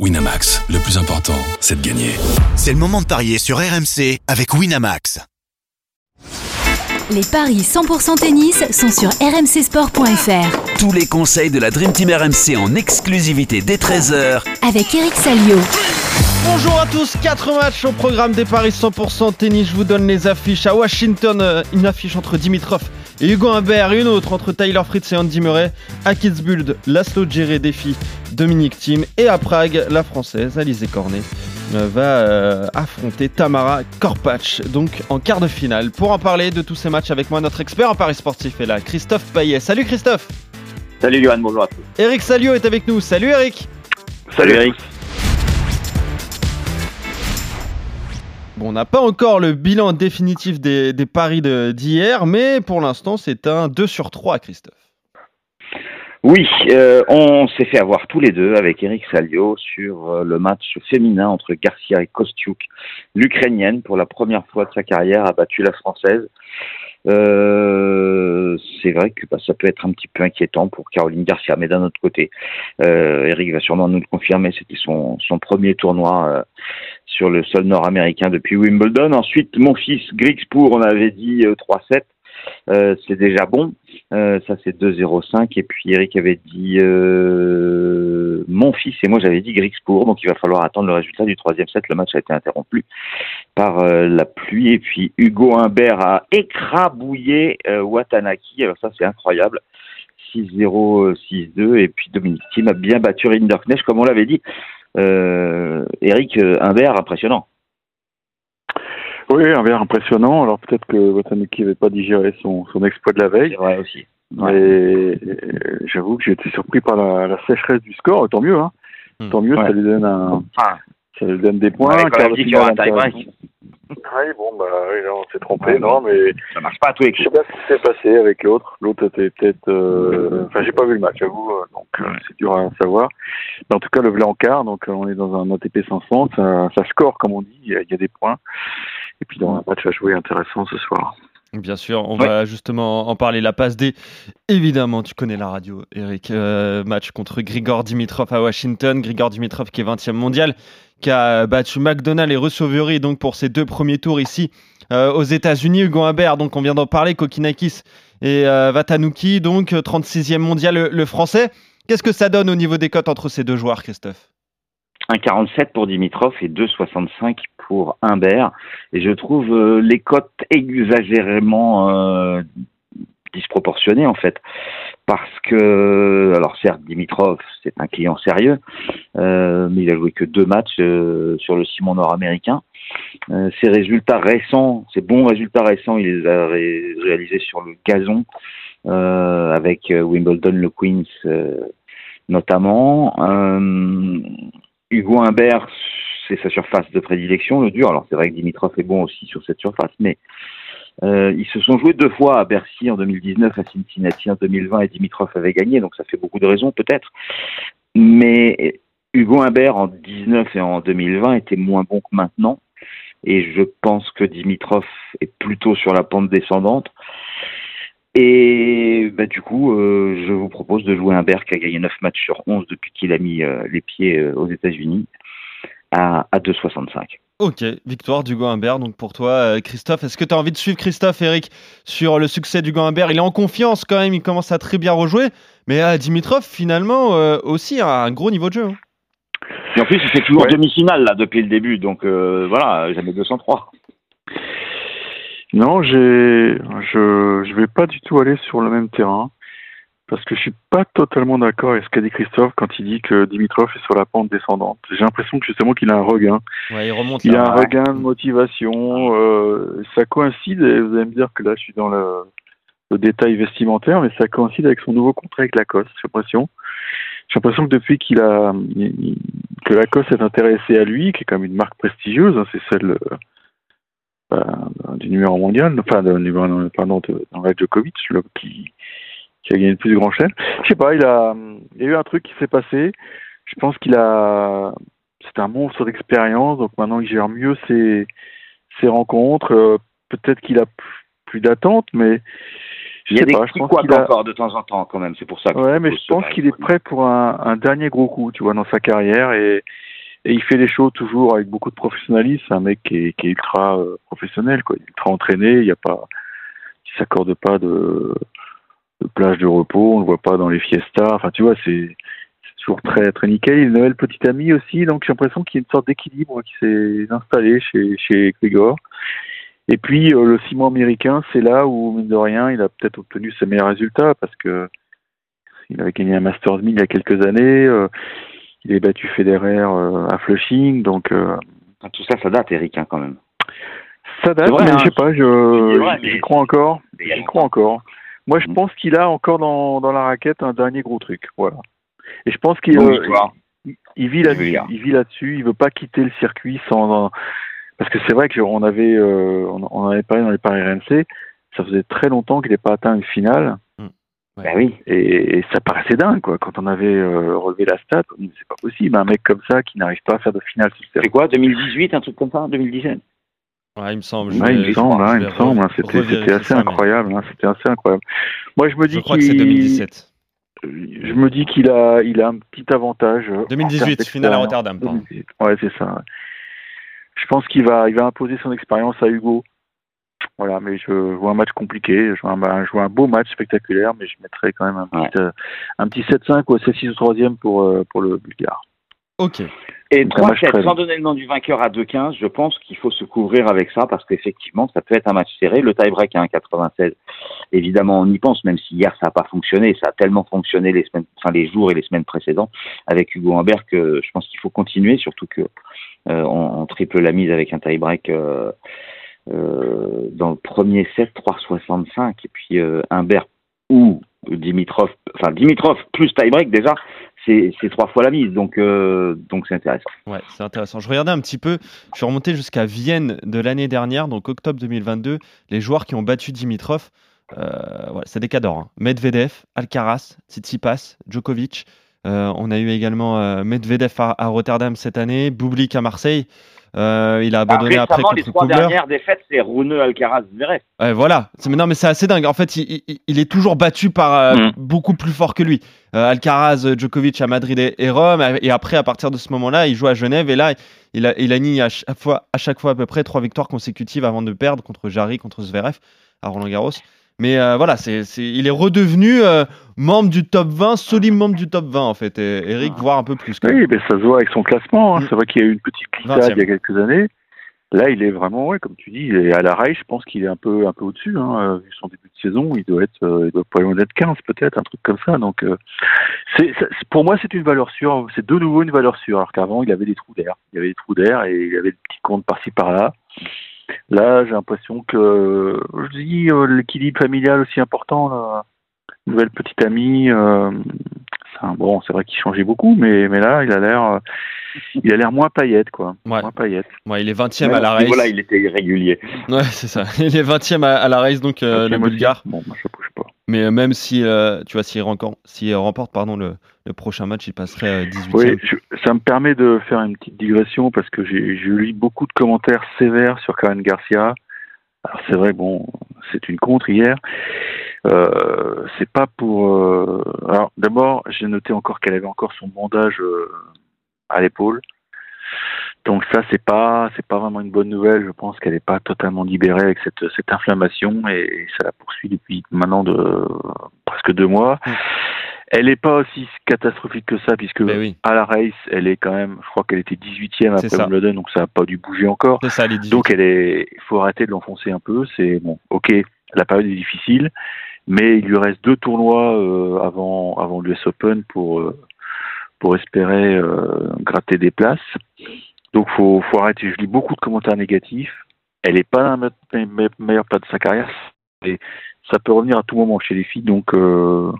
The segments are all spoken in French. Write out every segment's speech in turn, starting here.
Winamax, le plus important, c'est de gagner. C'est le moment de parier sur RMC avec Winamax. Les paris 100% tennis sont sur rmcsport.fr. Tous les conseils de la Dream Team RMC en exclusivité dès 13h Avec Eric Salio. Bonjour à tous, 4 matchs au programme des paris 100% tennis. Je vous donne les affiches. À Washington, euh, une affiche entre Dimitrov et Hugo Humbert, une autre entre Tyler Fritz et Andy Murray. À Kitzbühel, Laszlo Djere défie Dominique Thiem. Et à Prague, la française Alizé Cornet euh, va euh, affronter Tamara Korpach, donc en quart de finale. Pour en parler de tous ces matchs avec moi, notre expert en paris sportif est là, Christophe Payet. Salut Christophe Salut Johan, bonjour à tous. Eric Salio est avec nous. Salut Eric Salut Eric. Bon, on n'a pas encore le bilan définitif des, des paris de- d'hier, mais pour l'instant, c'est un 2 sur 3, Christophe. Oui, euh, on s'est fait avoir tous les deux avec Eric Salio sur euh, le match féminin entre Garcia et Kostiuk. L'Ukrainienne, pour la première fois de sa carrière, a battu la Française. Euh, c'est vrai que bah, ça peut être un petit peu inquiétant pour Caroline Garcia, mais d'un autre côté, Eric va sûrement nous le confirmer, c'était son, premier tournoi sur le sol nord-américain depuis Wimbledon. Ensuite, mon fils Grigspur, on avait dit euh, 3-7. Euh, c'est déjà bon. Euh, ça c'est 2-0-5 et puis Eric avait dit euh, mon fils et moi j'avais dit Grigspur donc il va falloir attendre le résultat du troisième set. Le match a été interrompu par la pluie et puis Hugo Humbert a écrabouillé Watanaki. Alors ça c'est incroyable. 6-0, 6-2 et puis Dominique Thiem a bien battu Rinderknecht comme on l'avait dit. Eric Humbert impressionnant. Oui, un verre impressionnant. Alors peut-être que Wataniki n'avait pas digéré son, son exploit de la veille. Vrai aussi. Mais euh, j'avoue que j'ai été surpris par la, la sécheresse du score. Tant mieux, hein. Hmm. Tant mieux, Ouais. ça lui donne un, ça lui donne des points. même de dit qu'il y aura un finale tie-break. intéressant. Oui, bon, bah, oui, là, on s'est trompé, Ouais. non, mais Ça marche pas à tous les je sais pas ce qui s'est passé avec l'autre. L'autre était peut-être, euh, enfin, j'ai pas vu le match, j'avoue, euh, donc euh, Ouais. c'est dur à savoir. Mais en tout cas, le en quart, donc on est dans un ATP 500, ça, ça score, comme on dit, il y, a, il y a des points. Et puis dans un match à jouer intéressant ce soir. Bien sûr, on Ouais. va justement en parler. La passe D, évidemment, tu connais la radio, Eric. Euh, match contre Grigor Dimitrov à Washington. Grigor Dimitrov qui est 20e mondial, qui a battu McDonald et Russoveri donc pour ses deux premiers tours ici euh, aux États-Unis. Hugo Humbert, donc on vient d'en parler, Kokinakis et euh, Vatanuki, donc euh, 36e mondial le, le français. Qu'est-ce que ça donne au niveau des cotes entre ces deux joueurs, Christophe? 1,47 pour Dimitrov et 2,65 pour Humbert. Et je trouve euh, les cotes exagérément euh, disproportionnées en fait. Parce que, alors certes, Dimitrov, c'est un client sérieux, euh, mais il a joué que deux matchs sur le ciment nord-américain. Ses résultats récents, ses bons résultats récents, il les a ré- réalisés sur le gazon, avec Wimbledon, le Queens notamment. Hugo Humbert, c'est sa surface de prédilection, le dur. Alors c'est vrai que Dimitrov est bon aussi sur cette surface, mais euh, ils se sont joués deux fois à Bercy en 2019, à Cincinnati en 2020, et Dimitrov avait gagné, donc ça fait beaucoup de raisons peut-être. Mais Hugo Humbert en 19 et en 2020 était moins bon que maintenant, et je pense que Dimitrov est plutôt sur la pente descendante. Et bah, du coup, euh, je vous propose de jouer Humbert qui a gagné 9 matchs sur 11 depuis qu'il a mis euh, les pieds aux États-Unis à, à 2,65. Ok, victoire d'Hugo Humbert. Donc pour toi, euh, Christophe, est-ce que tu as envie de suivre Christophe, Eric, sur le succès d'Hugo Humbert? Il est en confiance quand même, il commence à très bien rejouer. Mais euh, Dimitrov, finalement, euh, aussi a un gros niveau de jeu. hein. Et en plus, il fait toujours Ouais. demi-finale là depuis le début, donc euh, voilà, jamais 203. Non, j'ai, je, je vais pas du tout aller sur le même terrain parce que je suis pas totalement d'accord avec ce qu'a dit Christophe quand il dit que Dimitrov est sur la pente descendante. J'ai l'impression que justement qu'il a un regain. Ouais, il remonte Il a un ouais. regain de motivation. euh, ça coïncide. Et vous allez me dire que là, je suis dans le, le détail vestimentaire, mais ça coïncide avec son nouveau contrat avec Lacoste. J'ai l'impression. J'ai l'impression que depuis qu'il a il- que Lacoste est intéressé à lui, qui est quand même une marque prestigieuse, hein, c'est celle euh, bah, du numéro mondial, enfin de, pardon, de, Novak Djokovic, là, qui, qui a gagné le plus grand chelem. Je sais pas, il a, il y a eu un truc qui s'est passé. Je pense qu'il a, c'est un monstre d'expérience, donc maintenant il gère mieux ses, ses rencontres. Euh, Peut-être qu'il a plus, d'attente, mais Je Il y a sais des pas, je petits pense couacs qu'il a. encore de temps en temps quand même, c'est pour ça. que Ouais, mais je se pense qu'il est prêt pour un, un dernier gros coup, tu vois, dans sa carrière et, et il fait les choses toujours avec beaucoup de professionnalisme. C'est un mec qui est, qui est ultra euh, professionnel, quoi, Il est ultra entraîné. Il y a pas, il s'accorde pas de, de plage de repos. On le voit pas dans les fiestas. Enfin, tu vois, c'est toujours très très nickel. Il a une nouvelle petite amie aussi, donc j'ai l'impression qu'il y a une sorte d'équilibre qui s'est installé chez chez Grigor. Et puis euh, le ciment américain, c'est là où mine de rien, il a peut-être obtenu ses meilleurs résultats parce que il avait gagné un Masters 1000 il y a quelques années. euh, il a battu Federer euh, à Flushing, donc Ah, Tout ça, ça date, Eric, hein, quand même. ça date. Vrai, mais hein. je sais pas, je crois encore. J'y crois encore. Moi, je Mm. pense qu'il a encore dans, dans la raquette un dernier gros truc, voilà. Et je pense qu'il euh, il, il vit là-dessus. Régulière. Il vit là-dessus. Il veut pas quitter le circuit sans. Parce que c'est vrai que on avait, euh, on, avait parlé dans les paris RMC. Ça faisait très longtemps qu'il n'ait pas atteint une finale. Bah oui. Et, et ça paraissait dingue, quoi. Quand on avait euh, relevé la stat, c'est pas possible, un mec comme ça qui n'arrive pas à faire de finale sur le C'est quoi, 2018, un truc comme ça 2017 Ouais, il me semble. Ouais, il me semble, hein, je il vais me semble, hein, c'était assez ça, mais incroyable, hein, c'était assez incroyable. Moi, je me dis Je crois que c'est qu'il, 2017. je me dis qu'il a, il a un petit avantage. euh, en 2018, termes finale à. Rotterdam, pardon. 2018. Ouais, c'est ça. Je pense qu'il va, il va imposer son expérience à Hugo. Voilà, mais je vois un match compliqué, je vois un, je vois un beau match spectaculaire, mais je mettrai quand même un petit, euh, un petit 7-5 ou 7-6 au troisième pour, euh, pour le Bulgare. Ok. Et Donc, un match 3-7, très sans donner le nom du vainqueur à 2-15, je pense qu'il faut se couvrir avec ça parce qu'effectivement, ça peut être un match serré. Le tie-break à 1,96, évidemment, on y pense, même si hier ça n'a pas fonctionné. Ça a tellement fonctionné les semaines, enfin les jours et les semaines précédentes avec Hugo Humbert que je pense qu'il faut continuer, surtout que euh, on, on triple la mise avec un tie-break euh, euh, dans le premier set 3,65 et puis Humbert ou Dimitrov, enfin Dimitrov plus tie-break déjà, c'est trois fois la mise, donc euh, donc c'est intéressant. Ouais, c'est intéressant. Je regardais un petit peu, je suis remonté jusqu'à Vienne de l'année dernière, donc octobre 2022. Les joueurs qui ont battu Dimitrov, euh, c'est des cadors. hein. Medvedev, Alcaraz, Tsitsipas, Djokovic. Euh, on a eu également Medvedev à, à Rotterdam cette année, Bublik à Marseille. Euh, il a abandonné après récemment, les contre trois Kugler. dernières défaites, c'est Runeux, Alcaraz, Zverev. Ouais, voilà. Mais Non, mais c'est assez dingue. En fait, il, il- il est toujours battu par euh, Mm. beaucoup plus fort que lui. Euh, Alcaraz, euh, Djokovic à Madrid et, et Rome. Et après, à partir de ce moment-là, il joue à Genève. Et là, il a, il a mis à chaque, fois, à chaque fois à peu près trois victoires consécutives avant de perdre contre Jarry, contre Zverev à Roland Garros. Mais euh, voilà, c'est, il est redevenu euh, membre du top 20, solide membre du top 20 en fait. Et, Eric, voire un peu plus. Oui, mais ça se voit avec son classement. hein. Mm. C'est vrai qu'il y a eu une petite glissade 20e. il y a quelques années. Là, il est vraiment, ouais, comme tu dis, il est à la rail. Je pense qu'il est un peu, un peu au-dessus. Hein. Euh, Vu son début de saison, il doit être, il doit pas loin d'être 15 peut-être, un truc comme ça. Donc, euh, c'est- pour moi, c'est une valeur sûre. C'est de nouveau une valeur sûre. Alors qu'avant, il avait des trous d'air. Il y avait des trous d'air et il avait des petits comptes par-ci par-là. Là, j'ai l'impression que, je dis, euh, l'équilibre familial aussi important. Là. Nouvelle petite amie. Euh, c'est un- bon, c'est vrai qu'il changeait beaucoup, mais, mais là, il a l'air, euh, il a l'air moins paillette, quoi. Ouais. Moins paillette. Ouais, il est 20e Même à la race. niveau-là, il était irrégulier. Ouais, c'est ça. Il est 20e à, à la race, donc euh, le. Bulgare. Bon, bouge pas. Mais euh, même si, euh, tu vois, s'il remporte, remporte pardon, le, le prochain match, il passerait euh, 18e. Oui, je- ça me permet de faire une petite digression parce que j'ai lu beaucoup de commentaires sévères sur Karen Garcia. Alors c'est vrai, bon, c'est une contre hier. Euh, c'est pas pour. euh, Alors d'abord, j'ai noté encore qu'elle avait encore son bandage euh, à l'épaule. Donc ça, c'est pas, c'est pas vraiment une bonne nouvelle. Je pense qu'elle n'est pas totalement libérée avec cette, cette inflammation et, ça la poursuit depuis maintenant de presque deux mois. Mm. Elle n'est pas aussi catastrophique que ça puisque oui, à la race, elle est quand même, je crois qu'elle était 18e C'est après. Wimbledon, donc ça n'a pas dû bouger encore. c'est ça, les 18. Donc elle est, il faut arrêter de l'enfoncer un peu. C'est bon, ok, la période est difficile, mais il lui reste deux tournois euh, avant avant l'US Open pour euh, pour espérer euh, gratter des places. Donc faut faut arrêter. Je lis beaucoup de commentaires négatifs. Elle n'est pas dans la me- me- meilleure place de sa carrière et ça peut revenir à tout moment chez les filles. Donc euh,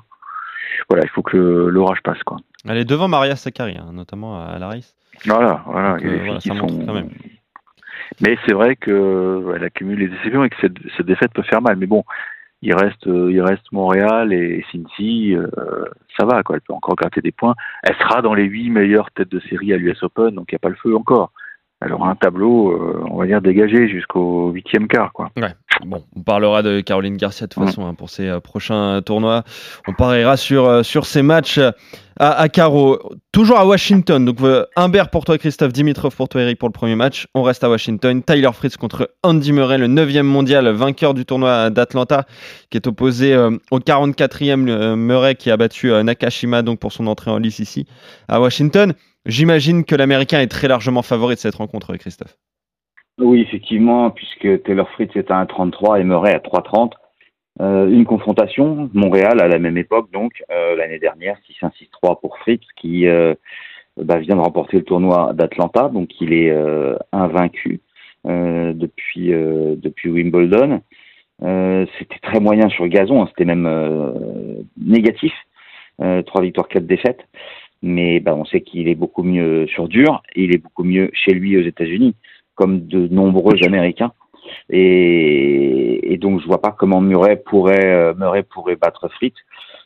voilà, il faut que le- l'orage passe quoi. Elle est devant Maria Sakkari, hein, notamment à la race. Voilà, voilà. Donc, euh, voilà, ça sont- quand même. Mais c'est vrai que elle accumule les déceptions et que cette, cette défaite peut faire mal. Mais bon, il reste, euh, il reste Montréal et Cincy, euh, ça va quoi. Elle peut encore gratter des points. Elle sera dans les huit meilleures têtes de série à l'US Open, donc il n'y a pas le feu encore. Elle aura un tableau, euh, on va dire, dégagé jusqu'au huitième quart. Quoi. Bon, on parlera de Caroline Garcia de toute Ouais. façon hein, pour ses euh, prochains tournois. On pariera sur, euh, sur ces matchs à, à carreau. Toujours à Washington. Donc, euh, Humbert pour toi, Christophe. Dimitrov pour toi, Eric, pour le premier match. On reste à Washington. Tyler Fritz contre Andy Murray, le 9e mondial, vainqueur du tournoi d'Atlanta, qui est opposé euh, au 44e euh, Murray qui a battu euh, Nakashima donc pour son entrée en lice ici à Washington. J'imagine que l'Américain est très largement favori de cette rencontre, Christophe. Oui, effectivement, puisque Taylor Fritz est à 1,33 et Murray à 3,30. Euh, une confrontation, Montréal à la même époque, donc euh, l'année dernière, 6-1-6-3 pour Fritz, qui euh, bah, vient de remporter le tournoi d'Atlanta, donc il est invaincu depuis, depuis Wimbledon. C'était très moyen sur le gazon, hein, c'était même négatif, euh, trois victoires, quatre défaites. Mais bah, on sait qu'il est beaucoup mieux sur dur, il est beaucoup mieux chez lui aux États-Unis, comme de nombreux Américains. Et, donc je vois pas comment Murray pourrait euh, Murray pourrait battre Fritz.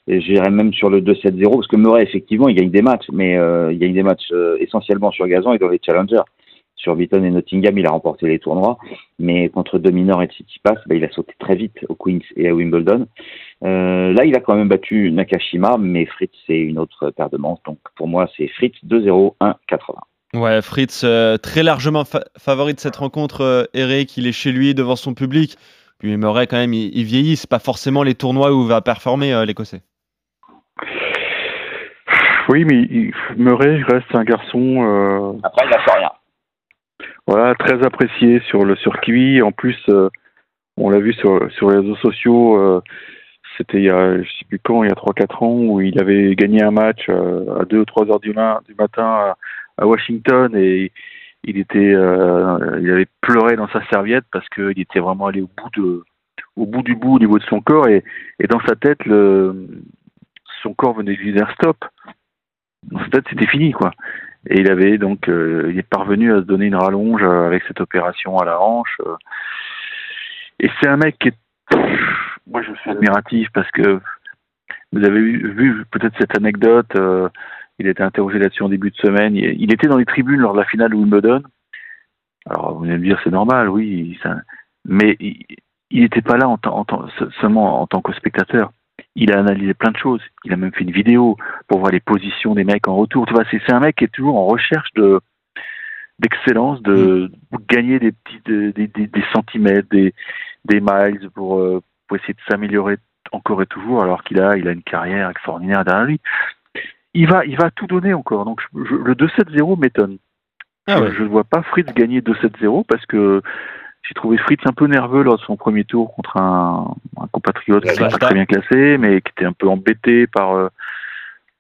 J'irais même sur le 2-7-0 parce que Murray effectivement il gagne des matchs, mais euh, il gagne des matchs euh, essentiellement sur gazon et dans les challengers. Sur Beaton et Nottingham, il a remporté les tournois, mais contre Dominor et Tsitsipas, bah, il a sauté très vite au Queens et à Wimbledon. Euh, là, il a quand même battu Nakashima, mais Fritz c'est une autre paire de manches. Donc pour moi, c'est Fritz 2-0 1-80. Ouais, Fritz, euh, très largement fa- favori de cette rencontre, euh, Eric, il est chez lui devant son public. Puis Murray, quand même, il, il vieillit. C'est pas forcément les tournois où va performer euh, l'Écossais. Oui, mais il- Murray reste un garçon euh, Après, il a fait rien. Voilà, très apprécié sur le circuit. En plus, euh, on l'a vu sur, sur les réseaux sociaux, euh, c'était il y a, je sais plus quand, il y a 3-4 ans, où il avait gagné un match euh, à 2 ou 3 heures du, du matin à, Washington et il était, il avait pleuré dans sa serviette parce qu'il était vraiment allé au bout de, au bout du bout au niveau de son corps et, et dans sa tête, le, son corps venait de lui dire stop. Dans sa tête, c'était fini, quoi. Et il avait donc, euh, il est parvenu à se donner une rallonge euh, avec cette opération à la hanche. euh. Et c'est un mec qui est, moi je suis admiratif parce que vous avez vu, peut-être cette anecdote. euh, il été interrogé là-dessus en début de semaine. Il, il était dans les tribunes lors de la finale de Wimbledon. Alors vous allez me dire c'est normal, oui, mais il n'était pas là en en seulement en tant que spectateur. Il a analysé plein de choses. Il a même fait une vidéo pour voir les positions des mecs en retour. Tu vois, c'est un mec qui est toujours en recherche de d'excellence, de, de gagner des petits des, des, des- des centimètres, des, des miles pour, euh, pour essayer de s'améliorer encore et toujours, alors qu'il a il a une carrière extraordinaire derrière lui. Il va il va tout donner encore. Donc je- je- le 2-7-0 m'étonne. Ah ouais. Je ne vois pas Fritz gagner 2-7-0 parce que j'ai trouvé Fritz un peu nerveux lors de son premier tour contre un, un compatriote qui n'était pas très bien classé, mais qui était un peu embêté par, euh,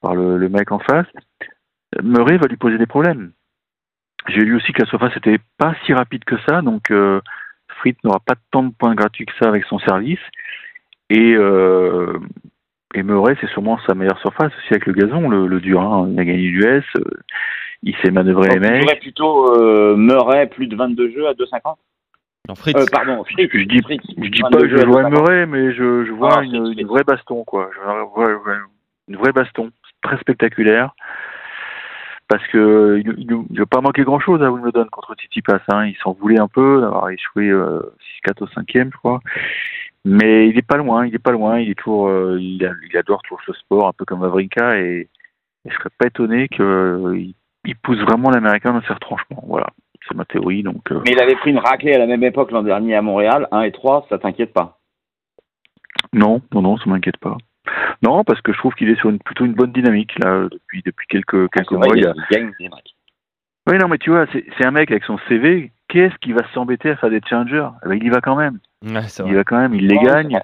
par le, le mec en face. Murray va lui poser des problèmes. J'ai lu aussi que la surface n'était pas si rapide que ça, donc euh, Fritz n'aura pas tant de points gratuits que ça avec son service. Et, euh, et Murray, c'est sûrement sa meilleure surface aussi avec le gazon, le, le dur. hein. Il a gagné l'US, euh, il sait manœuvrer les Je mecs. plutôt euh, Murray plus de 22 jeux à 2,50. Non, Fritz. Euh, pardon, Fritz. Je dis- Fritz, Je dis 22 pas que je 2,50. Murray, mais je, je vois Ah, une, vraie baston, quoi. Je vois- une vraie baston, très spectaculaire. Parce que il, il, il a pas manqué grand chose à Wimbledon contre Tsitsipas. Hein. Il s'en voulait un peu d'avoir échoué euh, 6-4 au cinquième, je crois. Mais il est pas loin, il est pas loin. Il est toujours, euh, il, a- il adore toujours ce sport, un peu comme Wawrinka, et, et je serais pas étonné qu'il il pousse vraiment l'américain dans ses retranchements. Voilà, c'est ma théorie. Donc, euh, Mais il avait pris une raclée à la même époque l'an dernier à Montréal, 1 et 3, ça t'inquiète pas? Non, non, non, ça m'inquiète pas. Non, parce que je trouve qu'il est sur une, plutôt une bonne dynamique là depuis depuis quelques quelques C'est vrai, mois. il, il a- il gagne des matchs. Oui, non, mais tu vois, c'est c'est un mec avec son CV. Qu'est-ce qui va s'embêter à faire des challengers? Eh ben, Il y va quand même. Ouais, Il va quand même. Il les gagne.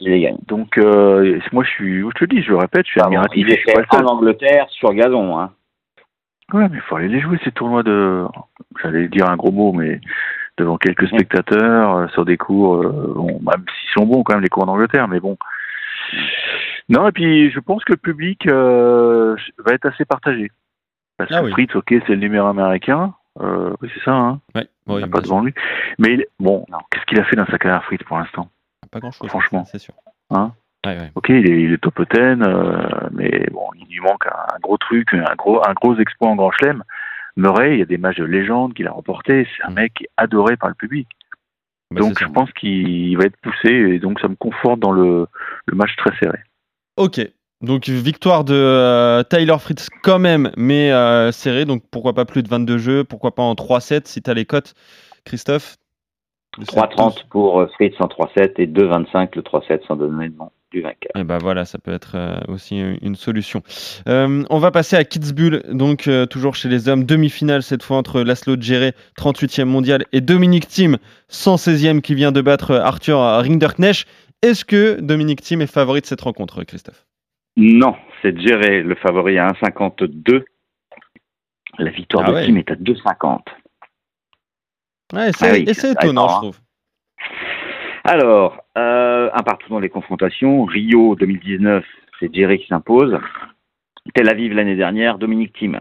Il les gagne. Donc euh, moi, je suis. Je te le dis, je le répète, je suis admiratif. il est je suis pas en Angleterre sur gazon. Hein. Ouais, mais il faut aller les jouer ces tournois de. J'allais dire un gros mot, mais devant quelques spectateurs euh, sur des cours. euh, bon, même s'ils sont bons quand même les cours en Angleterre, mais bon. Non, et puis je pense que le public euh, va être assez partagé. Parce Ah que oui. Fritz, ok, c'est le numéro américain. Oui, c'est ça, hein. Ouais, Il ouais, pas devant lui. Mais il- bon, qu'est-ce qu'il a fait dans sa carrière, Fritz, pour l'instant? Pas grand chose. Franchement. c'est sûr. Hein? Ouais, ouais. Ok, il est, il est top 10, euh, mais bon, il lui manque un, un gros truc, un gros, un gros exploit en grand chelem. Murray, il y a des matchs de légende qu'il a remporté. C'est un Mm. mec adoré par le public. Bah, donc je pense qu'il va être poussé et donc ça me conforte dans le, le match très serré. Ok. Donc victoire de euh, Tyler Fritz quand même, mais euh, serré. Donc pourquoi pas plus de 22 jeux, pourquoi pas en 3-7 si t'as les cotes, Christophe? De cette 3,30 pour euh, Fritz en 3-7 et 2,25 le 3-7 sans donner le nom du vainqueur. Et ben voilà, ça peut être euh, aussi une- une solution. Euh, on va passer à Kitzbühel, donc euh, toujours chez les hommes, demi-finale cette fois entre Laszlo Djere, 38e mondial, et Dominique Thiem, 116e qui vient de battre euh, Arthur Rinderknecht. Est-ce que Dominique Thiem est favori de cette rencontre, Christophe? Non, c'est Géré, le favori à 1,52. La victoire Ah de ouais. Tim est à 2,50. Ouais, Ah oui, et c'est étonnant, je hein. trouve. Alors, euh, un partout dans les confrontations. Rio 2019, c'est Jerry qui s'impose. Tel Aviv l'année dernière, Dominique Thiem.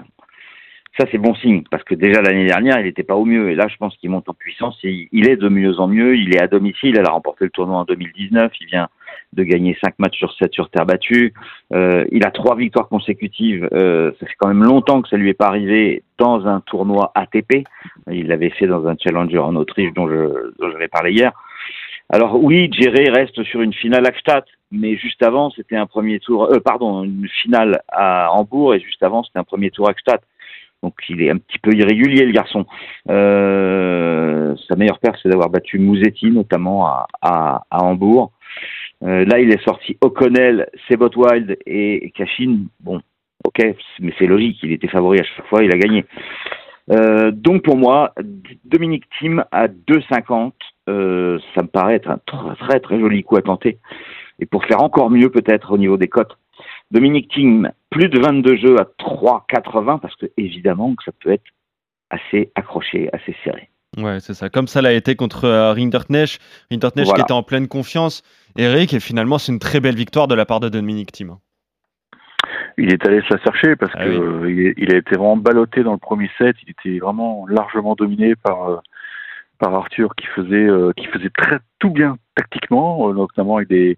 Ça, c'est bon signe, parce que déjà l'année dernière, il n'était pas au mieux. Et là, je pense qu'il monte en puissance. Et il est de mieux en mieux. Il est à domicile. Elle a remporté le tournoi en 2019. Il vient de gagner 5 matchs sur 7 sur terre battue. Euh, il a trois victoires consécutives. Euh, ça fait quand même longtemps que ça lui est pas arrivé dans un tournoi ATP. Il l'avait fait dans un challenger en Autriche dont je, dont j'avais parlé hier. Alors oui, Djéré reste sur une finale à Gstaad, mais juste avant, c'était un premier tour, euh, pardon, une finale à Hambourg, et juste avant, c'était un premier tour à Gstaad. Donc il est un petit peu irrégulier, le garçon. Euh, sa meilleure perte, c'est d'avoir battu Mouzetti, notamment à, à, à Hambourg. Euh, là, il est sorti O'Connell, Sebot Wild et Cashin. Bon, ok, mais c'est logique, il était favori à chaque fois, il a gagné. Euh, donc pour moi, Dominique Thiem à 2,50, euh, ça me paraît être un très très, très joli coup à tenter. Et pour faire encore mieux peut-être au niveau des cotes, Dominique Thiem, plus de 22 jeux à 3,80 parce que évidemment que ça peut être assez accroché, assez serré. Ouais, c'est ça. Comme ça l'a été contre euh, Rinderknecht. Rinderknecht qui Voilà. était en pleine confiance. Eric, et finalement, c'est une très belle victoire de la part de Dominique Thiem. Il est allé se la chercher parce Ah que oui. euh, il, a été vraiment ballotté dans le premier set. Il était vraiment largement dominé par euh, par Arthur qui faisait euh, qui faisait très tout bien tactiquement, notamment avec des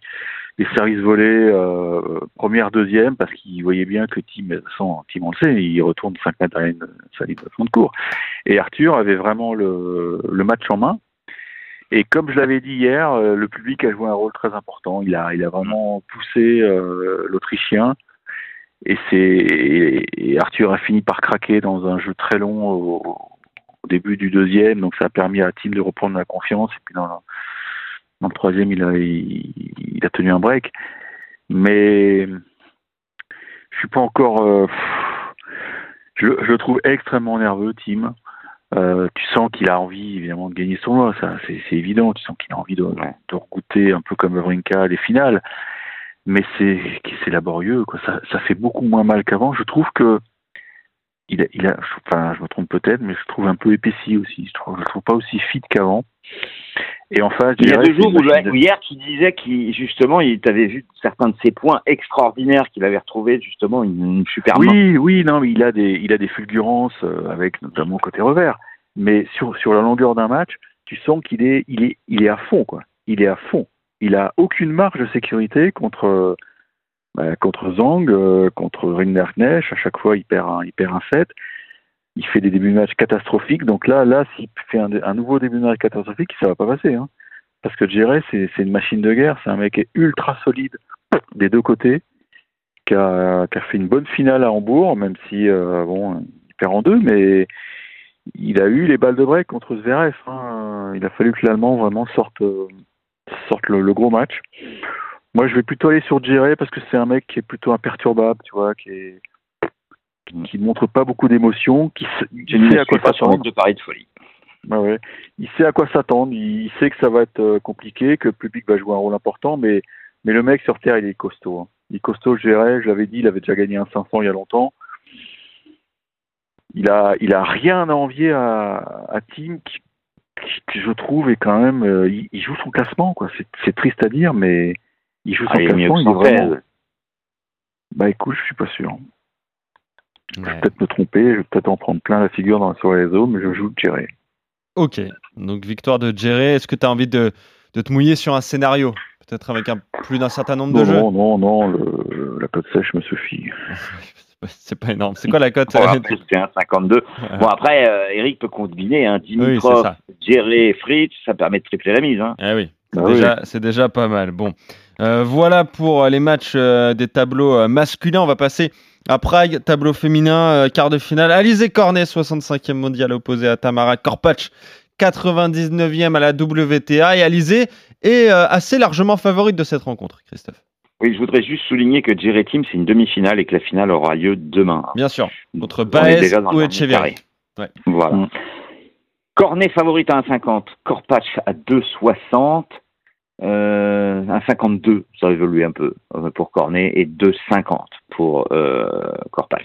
des services volés euh, première deuxième parce qu'il voyait bien que Tim sans Tim on le sait, il retourne 5 mètres derrière une- sa ligne de fond de cours. Et Arthur avait vraiment le le match en main. Et comme je l'avais dit hier, le public a joué un rôle très important. Il a, il a vraiment poussé euh, l'Autrichien. Et c'est et et Arthur a fini par craquer dans un jeu très long au, au début du deuxième, donc ça a permis à Tim de reprendre la confiance. Et puis dans le, dans le troisième, il a il, il a tenu un break. Mais je suis pas encore. euh, je, je le trouve extrêmement nerveux, Tim. Euh, tu sens qu'il a envie évidemment de gagner son tournoi, ça c'est évident. Tu sens qu'il a envie de, de regoûter un peu comme Wawrinka les finales mais c'est c'est laborieux quoi. Ça, ça fait beaucoup moins mal qu'avant. Je trouve que il a, il a enfin je me trompe peut-être mais je trouve un peu épaissi aussi. Je trouve je le trouve pas aussi fit qu'avant. Et en face Il y a deux jours où, de- hier tu disais qu'il justement il t'avait vu certains de ses points extraordinaires qu'il avait retrouvé justement une, une super main. oui oui non mais il a des il a des fulgurances euh, avec notamment côté revers. Mais sur sur la longueur d'un match tu sens qu'il est il est il est à fond quoi. Il est à fond il a aucune marge de sécurité contre euh, bah, contre Zhang, euh, contre Rinderknecht. À chaque fois, il perd un, il perd un set. Il fait des débuts de match catastrophiques. Donc là, là, s'il fait un, un nouveau début de match catastrophique, ça va pas passer. Hein. Parce que Djere, c'est une machine de guerre. C'est un mec ultra solide des deux côtés, qui a, qui a fait une bonne finale à Hambourg, même si euh, bon, il perd en deux, mais il a eu les balles de break contre Zverev. Hein. Il a fallu que l'Allemand vraiment sorte, sorte le, le gros match. Moi, je vais plutôt aller sur Djere parce que c'est un mec qui est plutôt imperturbable, tu vois, qui est qui ne montre pas beaucoup d'émotions, qui, qui ne sait à quoi s'attendre. deux paris de folie. Ouais, ouais. Il sait à quoi s'attendre, il sait que ça va être euh, compliqué, que le public va jouer un rôle important, mais, mais le mec sur Terre, il est costaud. hein. Il est costaud, je dirais, je l'avais dit, il avait déjà gagné un 500 il y a longtemps. Il a, il a rien à envier à, à Tim, qui, qui, je trouve, est quand même, euh, il, il joue son classement, quoi. C'est, triste à dire, mais il joue son Ah, il est mieux classement, il est vraiment. 116. Bah écoute, je suis pas sûr. Je vais peut-être me tromper, je vais peut-être en prendre plein la figure dans, sur les réseaux, mais je joue Djere. Ok, donc victoire de Djere. Est-ce que tu as envie de, de te mouiller sur un scénario? Peut-être avec un, plus d'un certain nombre de Non, jeux? non, non, non. le- la cote sèche me suffit. C'est pas énorme. C'est quoi la cote Bon, euh, c'est un 52. Bon, après, euh, Eric peut combiner, hein, Oui, Dimitrov, ça. Géré, Fritz, ça permet de tripler la mise. Hein. Ah oui, c'est oui. déjà, c'est déjà pas mal. Bon, Euh, voilà pour les matchs euh, des tableaux masculins. On va passer à Prague, tableau féminin, quart de finale. Alizé Cornet, 65e mondial opposé à Tamara Korpach, 99e à la WTA. Et Alizé est assez largement favorite de cette rencontre, Christophe. Oui, je voudrais juste souligner que Team, c'est une demi-finale et que la finale aura lieu demain. Bien sûr, contre Baez ou Echeverry. Ouais. Voilà. Mm. Cornet favorite à 1,50, Korpach à 2,60, euh, 1,52, ça a évolué un peu euh, pour Cornet, et 2,50 pour euh, Korpach.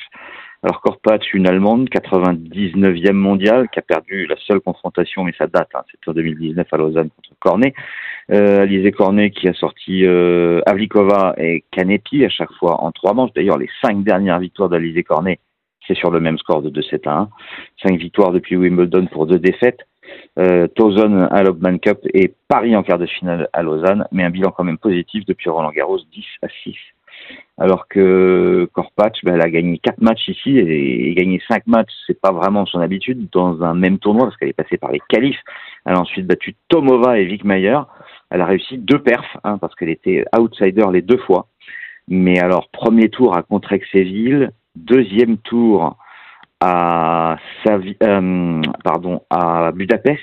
Alors Korpach, une Allemande, 99e mondiale, qui a perdu la seule confrontation, mais ça date, hein, c'est en 2019 à Lausanne contre Cornet. Euh, Alizé Cornet qui a sorti euh, Avlikova et Kanepi à chaque fois en trois manches. D'ailleurs, les cinq dernières victoires d'Alizé Cornet, c'est sur le même score de 2-7 à 1. Cinq victoires depuis Wimbledon pour deux défaites. Euh, Tozon à l'Opman Cup et Paris en quart de finale à Lausanne, mais un bilan quand même positif depuis Roland Garros 10 à 6. Alors que Korpach, ben, elle a gagné quatre matchs ici et, et gagner cinq matchs, c'est pas vraiment son habitude dans un même tournoi parce qu'elle est passée par les qualifs. Elle a ensuite battu Tomova et Wickmeyer. Elle a réussi deux perfs hein, parce qu'elle était outsider les deux fois. Mais alors premier tour à Contrexéville, deuxième tour à euh, pardon à Budapest.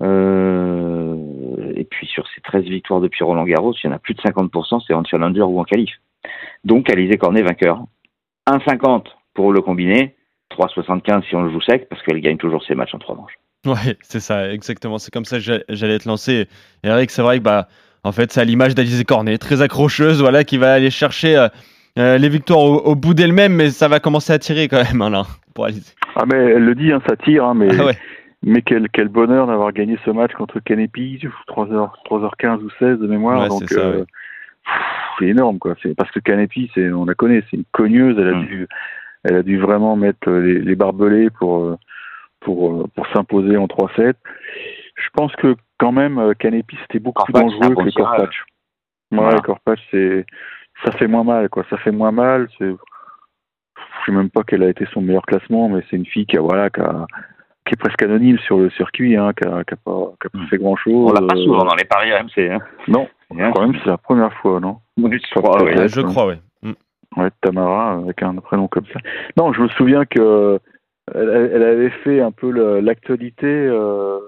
Euh, et puis sur ces 13 victoires depuis Roland Garros, il y en a plus de 50%, c'est en challenger ou en qualif. Donc Alizé Cornet vainqueur. 1,50 pour le combiné, 3,75 si on le joue sec, parce qu'elle gagne toujours ses matchs en trois manches. Ouais, c'est ça, exactement. C'est comme ça que j'a- j'allais te lancer. Eric, c'est vrai que bah, en fait, c'est à l'image d'Alizé Cornet, très accrocheuse, voilà, qui va aller chercher euh, euh, les victoires au, au bout d'elle-même, mais ça va commencer à tirer quand même, hein, là, pour Alizé. Ah mais elle le dit, hein, ça tire, hein, mais, Ah ouais. Mais quel, quel bonheur d'avoir gagné ce match contre Kanepi, 3h, 3h15 ou 16 de mémoire. Ouais, donc c'est ça, euh, ouais. c'est énorme quoi. C'est parce que Kanepi, c'est on la connaît, c'est une cogneuse. Elle a Mm. dû, elle a dû vraiment mettre les, les barbelés pour euh, pour euh, pour s'imposer en 3-7. Je pense que quand même Kanepi c'était beaucoup plus dangereux que. Korpach. Ouais, Voilà. Korpach c'est ça fait moins mal quoi. Ça fait moins mal. C'est je sais même pas quel a été son meilleur classement, mais c'est une fille qui a voilà qui a qui est presque anonyme sur le circuit, hein, qui a, qui a pas, qui a pas Mm. fait grand chose. On l'a pas souvent dans les paris RMC. Hein. Non, Hein. quand même c'est la première fois, non? Oui, je crois, oui. Ouais, Ouais, je ouais. crois, ouais. Ouais, Tamara, avec un prénom comme ça. Non, je me souviens que elle, elle avait fait un peu l'actualité. euh,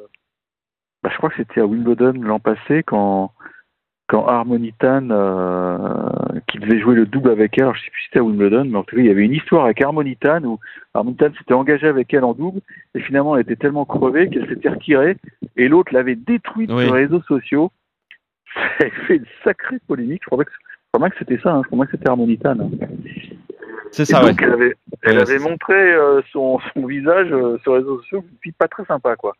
bah, je crois que c'était à Wimbledon l'an passé quand quand Harmonitan, euh, qui devait jouer le double avec elle, alors je sais plus si c'était à Wimbledon, mais en tout cas il y avait une histoire avec Harmonitan où Harmonitan s'était engagé avec elle en double et finalement elle était tellement crevée qu'elle s'était retirée et l'autre l'avait détruite Oui. sur les réseaux sociaux. Ça a fait une sacrée polémique. Je crois que, que c'était ça. Hein. Je crois que c'était Harmonitan. hein. C'est ça, ouais. elle avait, elle Ouais, avait c'est ça. montré euh, son, son visage euh, sur les réseaux sociaux, une fille pas très sympa, quoi.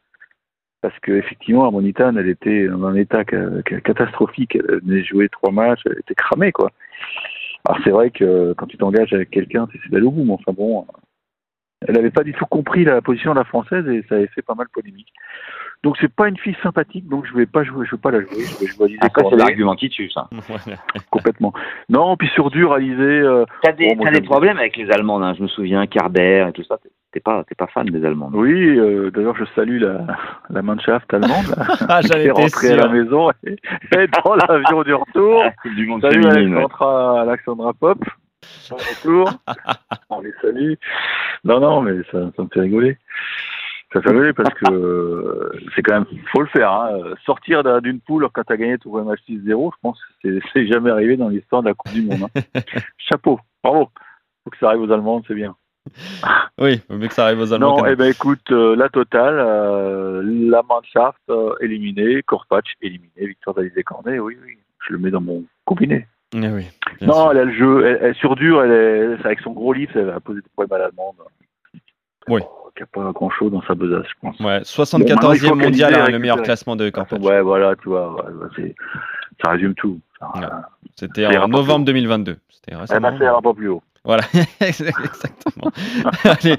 Parce que effectivement, Harmonitan, elle était dans un état ca- ca- catastrophique. Elle venait jouer trois matchs, elle était cramée, quoi. Alors c'est vrai que quand tu t'engages avec quelqu'un, c'est d'aller au bout, mais enfin bon, elle n'avait pas du tout compris la position de la française et ça avait fait pas mal polémique. Donc c'est pas une fille sympathique, donc je vais pas jouer, je vais pas la jouer, je vais jouer Alizé c'est l'argument qui tue, ça. Complètement. Non, puis sur dur, Alizé, euh, T'as des, Bon, t'as des problèmes avec les Allemandes, hein. je me souviens, Carber et tout ça. T'es pas, t'es pas fan des Allemandes. Oui, euh, d'ailleurs, je salue la, la Mannschaft allemande Ah, qui j'allais est rentrée à la maison et, et dans l'avion du retour. Du Monde Salut féminine. ouais. Alexandra, Alexandra Pop. Bon retour. On les salue. Non, non, mais ça, ça me fait rigoler. Ça me fait rigoler parce que euh, c'est quand même, faut le faire. Hein. Sortir d'un- d'une poule quand t'as gagné ton premier match 6-0, je pense que c'est- c'est jamais arrivé dans l'histoire de la Coupe du Monde. hein. Chapeau, bravo. Faut que ça arrive aux Allemandes, c'est bien. Oui, mieux que ça arrive aux Allemands. Non, eh ben écoute, euh, la totale, euh, la Mannschaft euh, éliminée, Korpach éliminé, victoire d'Alizé Cornet, oui, oui, je le mets dans mon combiné. Eh oui, non, sûr. elle a le jeu, elle, elle sur dur, elle est, avec son gros livre, elle va poser des problèmes à l'allemande. Oui. Qui n'a pas grand chose dans sa besace, je pense. Ouais, Bon, maintenant, il 74e faut mondial, hein, le meilleur classement de Korpach. Ouais, voilà, tu vois, ouais, c'est- ça résume tout. Ouais. C'était en novembre 2022. C'était récemment. ben, ça ira pas plus haut. Voilà, exactement. Allez,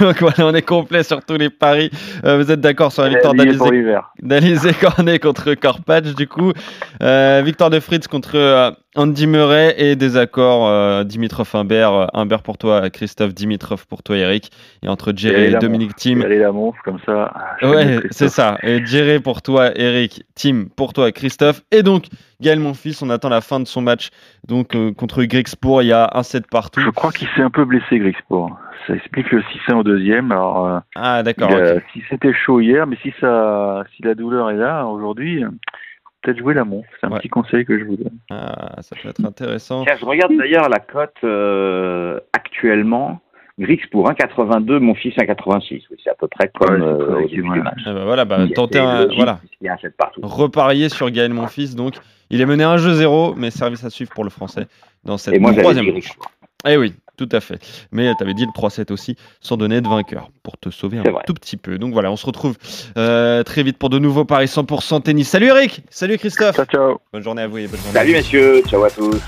donc voilà, on est complet sur tous les paris. Euh, vous êtes d'accord sur la victoire d'Alizé Cornet contre Korpach, du coup. Euh, victoire de Fritz contre euh, Andy Murray et désaccord euh, Dimitrov Humbert, euh, Humbert pour toi Christophe, Dimitrov pour toi Eric et entre Jerry et, Dominique Tim. Allez la montre comme ça. Ouais, c'est ça. Et Jerry pour toi Eric, Tim pour toi Christophe et donc Gaël Monfils, on attend la fin de son match donc euh, contre Grexpour, il y a un set partout. Je crois qu'il s'est un peu blessé Grexpour. Ça explique le 6-1 au deuxième. Alors, euh, ah d'accord. Si c'était chaud hier, mais si ça, si la douleur est là aujourd'hui, peut-être jouer la montre. C'est un Ouais. petit conseil que je vous donne. Ah, ça peut être intéressant. Tiens, je regarde d'ailleurs la cote euh, actuellement. Grix pour 1,82, mon fils 1,86. Oui, c'est à peu près comme Ouais, euh, au début du match. Ah bah voilà, bah, tenter un, voilà, reparier sur Gaël Monfils. Donc, il est mené 1 jeu 0, mais service à suivre pour le français dans cette troisième manche. Eh oui, tout à fait. Mais tu avais dit le 3-7 aussi, sans donner de vainqueur, pour te sauver un vrai. tout petit peu. Donc voilà, on se retrouve euh, très vite pour de nouveaux paris 100% tennis. Salut Eric Salut Christophe Ciao, ciao. Bonne journée à vous et bonne journée à Salut vous. messieurs, ciao à tous.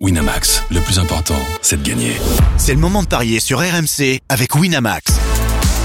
Winamax, le plus important, c'est de gagner. C'est le moment de parier sur RMC avec Winamax.